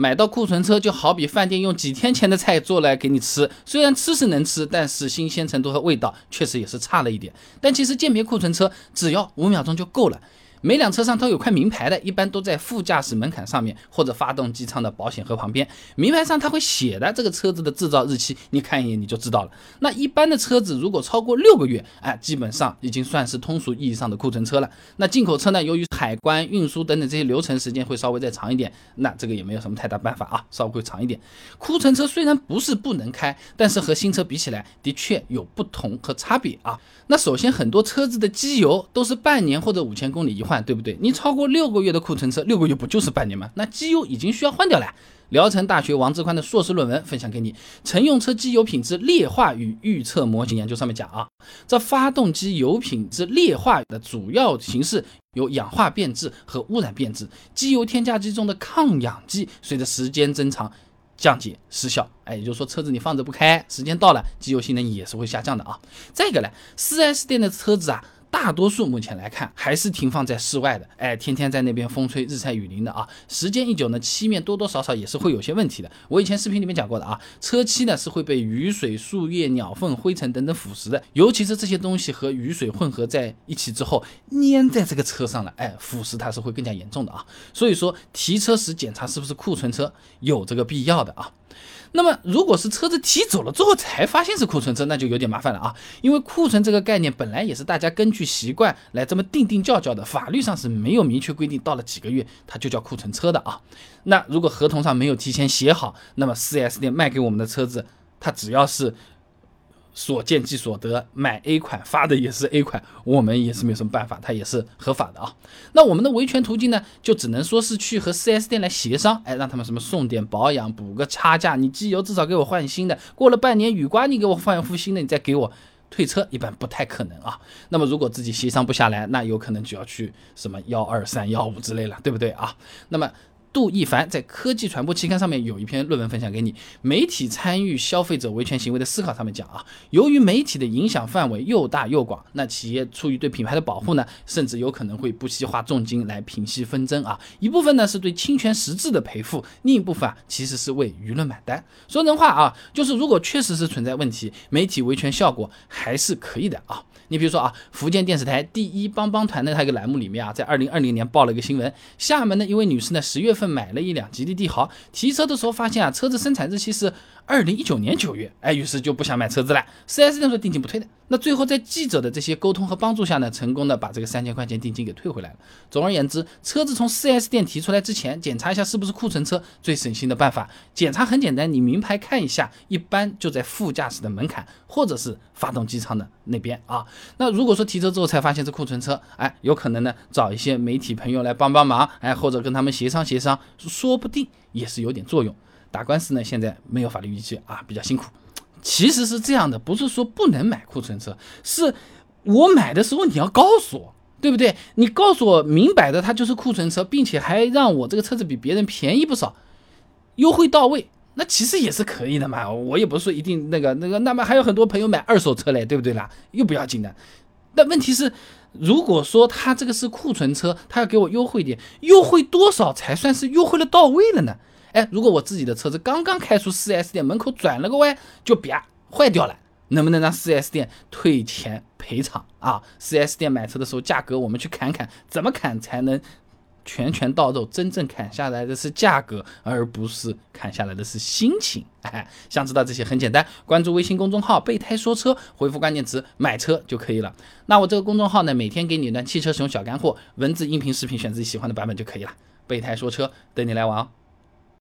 买到库存车就好比饭店用几天前的菜做来给你吃，虽然吃是能吃，但是新鲜程度和味道确实也是差了一点。但其实鉴别库存车只要五秒钟就够了。每辆车上都有块名牌的，一般都在副驾驶门槛上面或者发动机舱的保险盒旁边。名牌上它会写的这个车子的制造日期，你看一眼你就知道了。那一般的车子如果超过六个月，哎，基本上已经算是通俗意义上的库存车了。那进口车呢，由于海关、运输等等这些流程时间会稍微再长一点，那这个也没有什么太大办法啊，稍微会长一点。库存车虽然不是不能开，但是和新车比起来，的确有不同和差别啊。那首先很多车子的机油都是半年或者五千公里一。换换对不对？你超过六个月的库存车，六个月不就是半年吗？那机油已经需要换掉了。聊城大学王志宽的硕士论文分享给你，《乘用车机油品质劣化与预测模型研究》上面讲啊，这发动机油品质劣化的主要形式有氧化变质和污染变质，机油添加剂中的抗氧剂随着时间增长降解失效。哎，也就是说车子你放着不开，时间到了，机油性能也是会下降的啊。再一个呢，4S 店的车子啊。大多数目前来看还是停放在室外的，哎，天天在那边风吹日晒雨淋的啊，时间一久呢，漆面多多少少也是会有些问题的。我以前视频里面讲过的啊，车漆呢是会被雨水、树叶、鸟粪、灰尘等等腐蚀的，尤其是这些东西和雨水混合在一起之后，粘在这个车上了，哎，腐蚀它是会更加严重的啊。所以说提车时检查是不是库存车有这个必要的啊。那么，如果是车子提走了之后才发现是库存车，那就有点麻烦了啊！因为库存这个概念本来也是大家根据习惯来这么定定叫叫的，法律上是没有明确规定到了几个月它就叫库存车的啊。那如果合同上没有提前写好，那么 4S 店卖给我们的车子，它只要是。所见即所得，买 A 款发的也是 A 款，我们也是没有什么办法，它也是合法的啊。那我们的维权途径呢，就只能说是去和 4S 店来协商，哎，让他们什么送点保养，补个差价，你机油至少给我换新的，过了半年雨刮你给我换一副新的，你再给我退车，一般不太可能啊。那么如果自己协商不下来，那有可能就要去什么幺二三幺五之类了，对不对啊？那么。杜一凡在科技传播期刊上面有一篇论文分享给你，媒体参与消费者维权行为的思考上面讲啊，由于媒体的影响范围又大又广，那企业出于对品牌的保护呢，甚至有可能会不惜花重金来平息纷争啊，一部分呢是对侵权实质的赔付，另一部分啊其实是为舆论买单。说人话啊，就是如果确实是存在问题，媒体维权效果还是可以的啊。你比如说啊，福建电视台第一帮帮团的它一个栏目里面啊，在二零二零年报了一个新闻，厦门的一位女士呢，十月份份买了一辆吉利帝豪，提车的时候发现啊，车子生产日期是。二零一九年九月，哎，于是就不想买车子了。四 S 店说定金不退的。那最后在记者的这些沟通和帮助下呢，成功的把这个三千块钱定金给退回来了。总而言之，车子从四 S 店提出来之前，检查一下是不是库存车，最省心的办法。检查很简单，你名牌看一下，一般就在副驾驶的门槛或者是发动机舱的那边啊。那如果说提车之后才发现是库存车，哎，有可能呢找一些媒体朋友来帮帮忙，哎，或者跟他们协商协商说不定也是有点作用。打官司呢，现在没有法律依据啊，比较辛苦。其实是这样的，不是说不能买库存车，是我买的时候你要告诉我，对不对？你告诉我明摆的它就是库存车，并且还让我这个车子比别人便宜不少，优惠到位，那其实也是可以的嘛。我也不是说一定那个那个，那么还有很多朋友买二手车嘞，对不对啦？又不要紧的。但问题是，如果说他这个是库存车，他要给我优惠点，优惠多少才算是优惠的到位了呢？哎，如果我自己的车子刚刚开出 4S 店门口转了个弯就啪坏掉了，能不能让 4S 店退钱赔偿啊？4S 店买车的时候价格我们去砍砍，怎么砍才能拳拳到肉？真正砍下来的是价格，而不是砍下来的是心情。哎，想知道这些很简单，关注微信公众号“备胎说车”，回复关键词“买车”就可以了。那我这个公众号呢，每天给你一段汽车使用小干货，文字、音频、视频，选自己喜欢的版本就可以了。备胎说车，等你来玩哦。